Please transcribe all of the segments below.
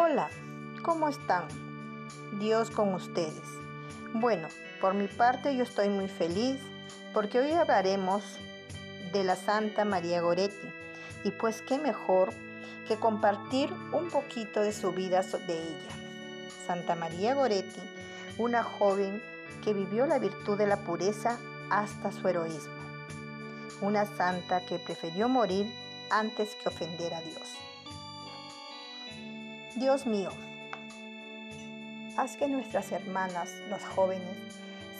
Hola, ¿cómo están? Dios con ustedes. Bueno, por mi parte yo estoy muy feliz porque hoy hablaremos de la Santa María Goretti y pues qué mejor que compartir un poquito de su vida de ella. Santa María Goretti, una joven que vivió la virtud de la pureza hasta su heroísmo. Una santa que prefirió morir antes que ofender a Dios. Dios mío, haz que nuestras hermanas, los jóvenes,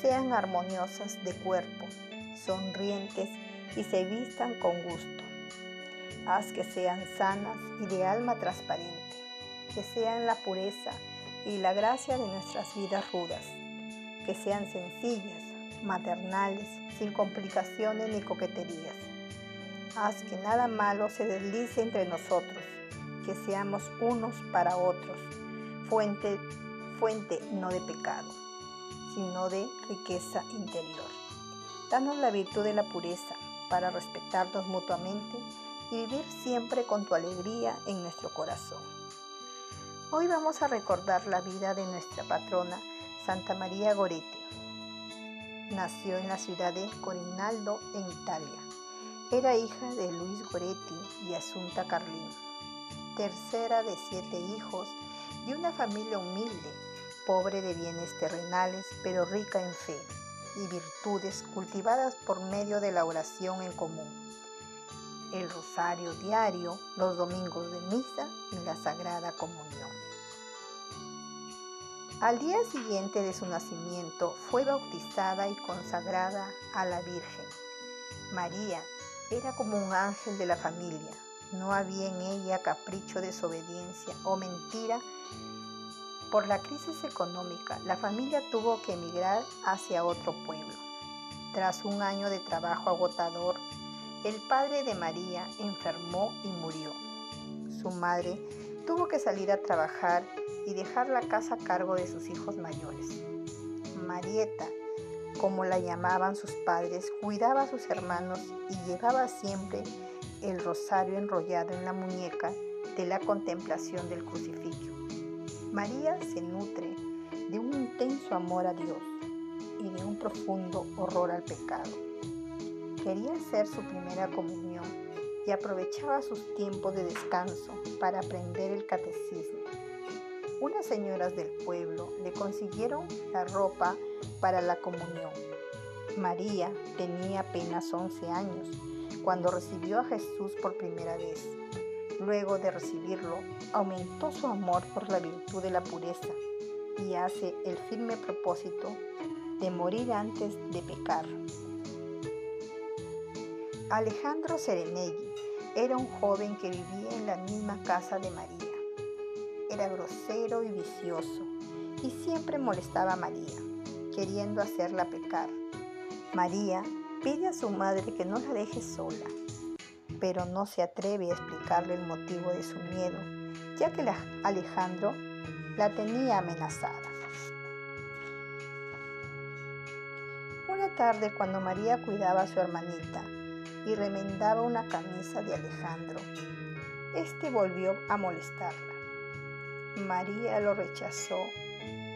sean armoniosas de cuerpo, sonrientes y se vistan con gusto. Haz que sean sanas y de alma transparente, que sean la pureza y la gracia de nuestras vidas rudas, que sean sencillas, maternales, sin complicaciones ni coqueterías. Haz que nada malo se deslice entre nosotros que seamos unos para otros, fuente, fuente no de pecado, sino de riqueza interior. Danos la virtud de la pureza para respetarnos mutuamente y vivir siempre con tu alegría en nuestro corazón. Hoy vamos a recordar la vida de nuestra patrona Santa María Goretti. Nació en la ciudad de Corinaldo, en Italia. Era hija de Luis Goretti y Asunta Carlini tercera de siete hijos, y una familia humilde, pobre de bienes terrenales, pero rica en fe y virtudes cultivadas por medio de la oración en común. El rosario diario, los domingos de misa y la Sagrada Comunión. Al día siguiente de su nacimiento fue bautizada y consagrada a la Virgen. María era como un ángel de la familia, no había en ella capricho, desobediencia o mentira. Por la crisis económica, la familia tuvo que emigrar hacia otro pueblo. Tras un año de trabajo agotador, el padre de María enfermó y murió. Su madre tuvo que salir a trabajar y dejar la casa a cargo de sus hijos mayores. Marieta, como la llamaban sus padres, cuidaba a sus hermanos y llevaba siempre el rosario enrollado en la muñeca de la contemplación del crucifijo. María se nutre de un intenso amor a Dios y de un profundo horror al pecado. Quería hacer su primera comunión y aprovechaba sus tiempos de descanso para aprender el catecismo. Unas señoras del pueblo le consiguieron la ropa para la comunión. María tenía apenas 11 años cuando recibió a Jesús por primera vez. Luego de recibirlo, aumentó su amor por la virtud de la pureza y hace el firme propósito de morir antes de pecar. Alejandro Serenegui era un joven que vivía en la misma casa de María. Era grosero y vicioso y siempre molestaba a María, queriendo hacerla pecar. María Pide a su madre que no la deje sola, pero no se atreve a explicarle el motivo de su miedo, ya que Alejandro la tenía amenazada. Una tarde cuando María cuidaba a su hermanita y remendaba una camisa de Alejandro, este volvió a molestarla. María lo rechazó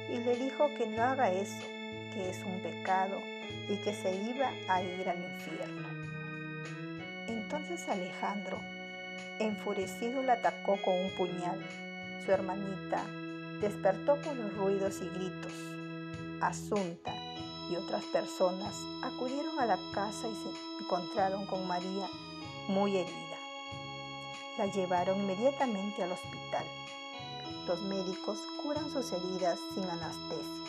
y le dijo que no haga eso, que es un pecado y que se iba a ir al infierno. Entonces Alejandro, enfurecido, la atacó con un puñal. Su hermanita despertó con los ruidos y gritos. Asunta y otras personas acudieron a la casa y se encontraron con María muy herida. La llevaron inmediatamente al hospital. Los médicos curan sus heridas sin anestesia.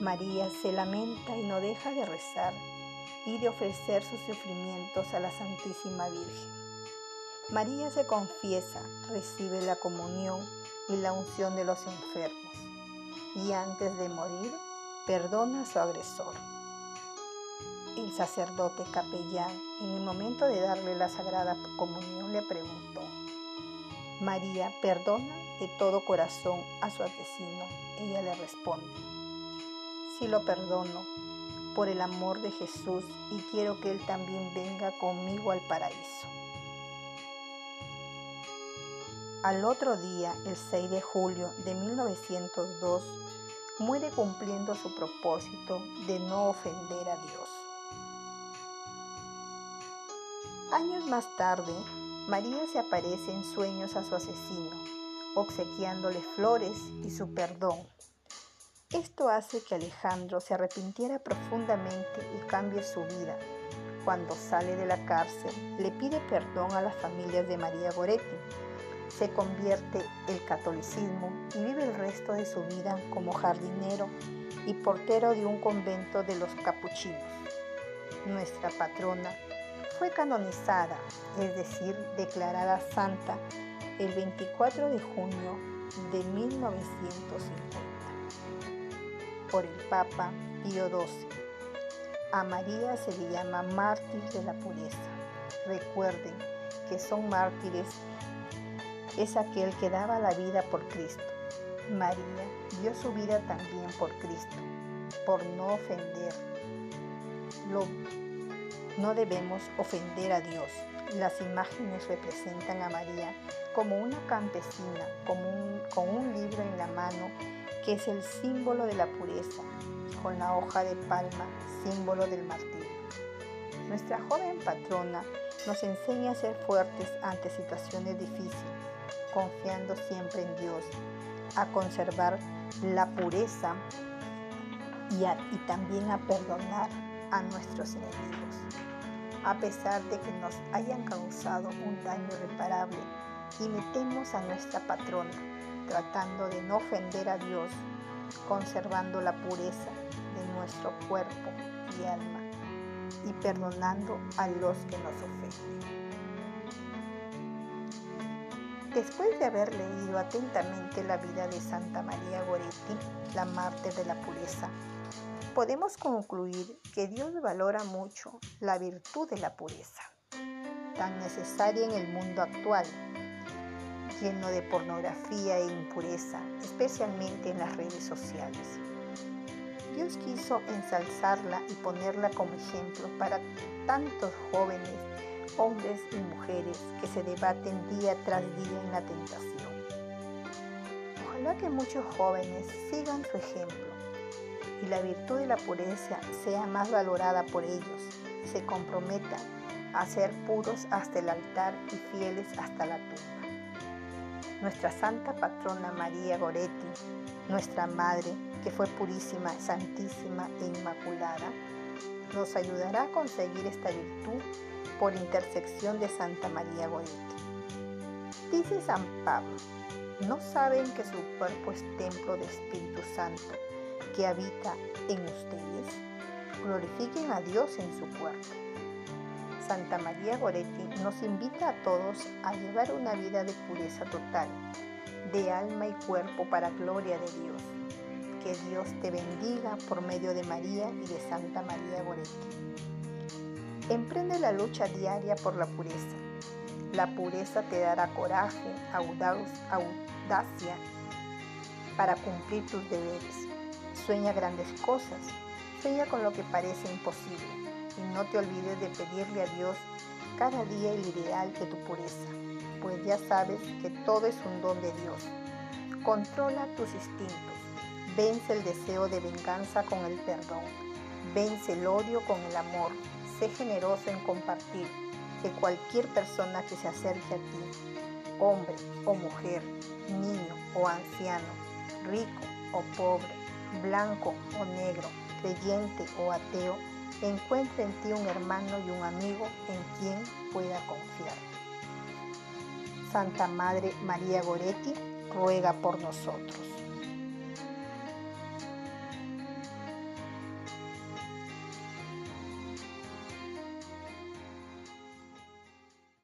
María se lamenta y no deja de rezar y de ofrecer sus sufrimientos a la Santísima Virgen. María se confiesa, recibe la comunión y la unción de los enfermos y antes de morir perdona a su agresor. El sacerdote capellán, en el momento de darle la sagrada comunión, le preguntó, María, ¿perdona de todo corazón a su asesino? Ella le responde, si lo perdono por el amor de Jesús y quiero que Él también venga conmigo al paraíso. Al otro día, el 6 de julio de 1902, muere cumpliendo su propósito de no ofender a Dios. Años más tarde, María se aparece en sueños a su asesino, obsequiándole flores y su perdón. Esto hace que Alejandro se arrepintiera profundamente y cambie su vida. Cuando sale de la cárcel, le pide perdón a las familias de María Goretti. Se convierte el catolicismo y vive el resto de su vida como jardinero y portero de un convento de los capuchinos. Nuestra patrona fue canonizada, es decir, declarada santa, el 24 de junio de 1950 por el Papa Pío XII. A María se le llama mártir de la pureza. Recuerden que son mártires es aquel que daba la vida por Cristo. María dio su vida también por Cristo, por no ofender. No debemos ofender a Dios. Las imágenes representan a María como una campesina, con un libro en la mano que es el símbolo de la pureza, con la hoja de palma, símbolo del martirio. Nuestra joven patrona nos enseña a ser fuertes ante situaciones difíciles, confiando siempre en Dios, a conservar la pureza y, también a perdonar a nuestros enemigos. A pesar de que nos hayan causado un daño irreparable, imitemos a nuestra patrona tratando de no ofender a Dios, conservando la pureza de nuestro cuerpo y alma y perdonando a los que nos ofenden. Después de haber leído atentamente la vida de Santa María Goretti, la mártir de la pureza, podemos concluir que Dios valora mucho la virtud de la pureza, tan necesaria en el mundo actual lleno de pornografía e impureza, especialmente en las redes sociales. Dios quiso ensalzarla y ponerla como ejemplo para tantos jóvenes, hombres y mujeres que se debaten día tras día en la tentación. Ojalá que muchos jóvenes sigan su ejemplo y la virtud de la pureza sea más valorada por ellos y se comprometan a ser puros hasta el altar y fieles hasta la tumba nuestra Santa Patrona María Goretti, nuestra Madre, que fue purísima, santísima e inmaculada, nos ayudará a conseguir esta virtud por intersección de Santa María Goretti. Dice San Pablo, ¿no saben que su cuerpo es templo de Espíritu Santo que habita en ustedes? Glorifiquen a Dios en su cuerpo. Santa María Goretti nos invita a todos a llevar una vida de pureza total, de alma y cuerpo para gloria de Dios. Que Dios te bendiga por medio de María y de Santa María Goretti. Emprende la lucha diaria por la pureza. La pureza te dará coraje, audacia para cumplir tus deberes. Sueña grandes cosas, sueña con lo que parece imposible y no te olvides de pedirle a Dios cada día el ideal de tu pureza, pues ya sabes que todo es un don de Dios. Controla tus instintos, vence el deseo de venganza con el perdón, vence el odio con el amor, sé generoso en compartir, que cualquier persona que se acerque a ti, hombre o mujer, niño o anciano, rico o pobre, blanco o negro, creyente o ateo, encuentre en ti un hermano y un amigo en quien pueda confiar. Santa Madre María Goretti ruega por nosotros.